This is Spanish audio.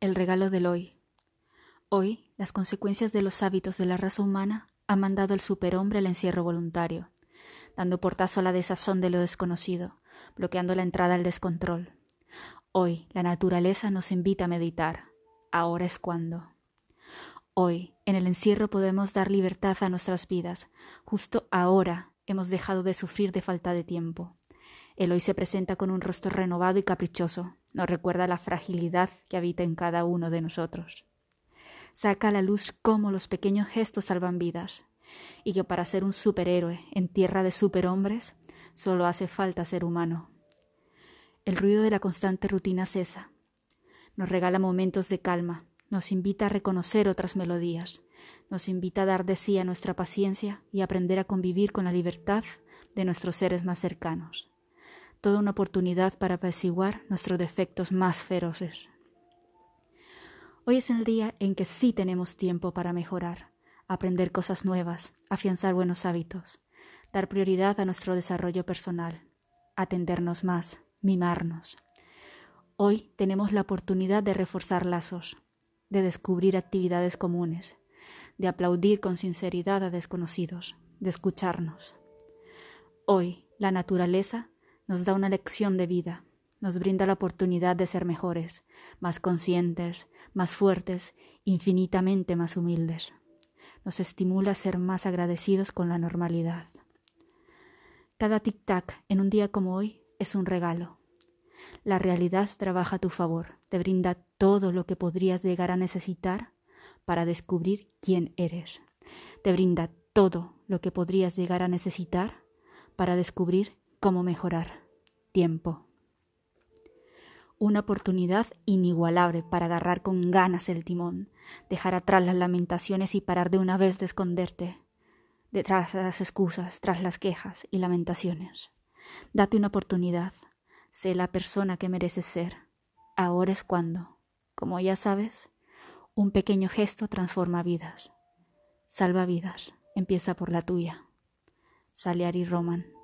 El regalo del hoy. Hoy, las consecuencias de los hábitos de la raza humana han mandado al superhombre al encierro voluntario, dando portazo a la desazón de lo desconocido, bloqueando la entrada al descontrol. Hoy, la naturaleza nos invita a meditar. Ahora es cuando. Hoy, en el encierro podemos dar libertad a nuestras vidas. Justo ahora hemos dejado de sufrir de falta de tiempo. El hoy se presenta con un rostro renovado y caprichoso, nos recuerda la fragilidad que habita en cada uno de nosotros. Saca a la luz cómo los pequeños gestos salvan vidas, y que para ser un superhéroe en tierra de superhombres solo hace falta ser humano. El ruido de la constante rutina cesa, nos regala momentos de calma, nos invita a reconocer otras melodías, nos invita a dar de sí a nuestra paciencia y aprender a convivir con la libertad de nuestros seres más cercanos toda una oportunidad para apaciguar nuestros defectos más feroces. Hoy es el día en que sí tenemos tiempo para mejorar, aprender cosas nuevas, afianzar buenos hábitos, dar prioridad a nuestro desarrollo personal, atendernos más, mimarnos. Hoy tenemos la oportunidad de reforzar lazos, de descubrir actividades comunes, de aplaudir con sinceridad a desconocidos, de escucharnos. Hoy la naturaleza nos da una lección de vida, nos brinda la oportunidad de ser mejores, más conscientes, más fuertes, infinitamente más humildes. Nos estimula a ser más agradecidos con la normalidad. Cada tic-tac en un día como hoy es un regalo. La realidad trabaja a tu favor, te brinda todo lo que podrías llegar a necesitar para descubrir quién eres. Te brinda todo lo que podrías llegar a necesitar para descubrir cómo mejorar. Tiempo. Una oportunidad inigualable para agarrar con ganas el timón, dejar atrás las lamentaciones y parar de una vez de esconderte detrás de las excusas, tras las quejas y lamentaciones. Date una oportunidad. Sé la persona que mereces ser. Ahora es cuando. Como ya sabes, un pequeño gesto transforma vidas. Salva vidas. Empieza por la tuya. Saliari Roman.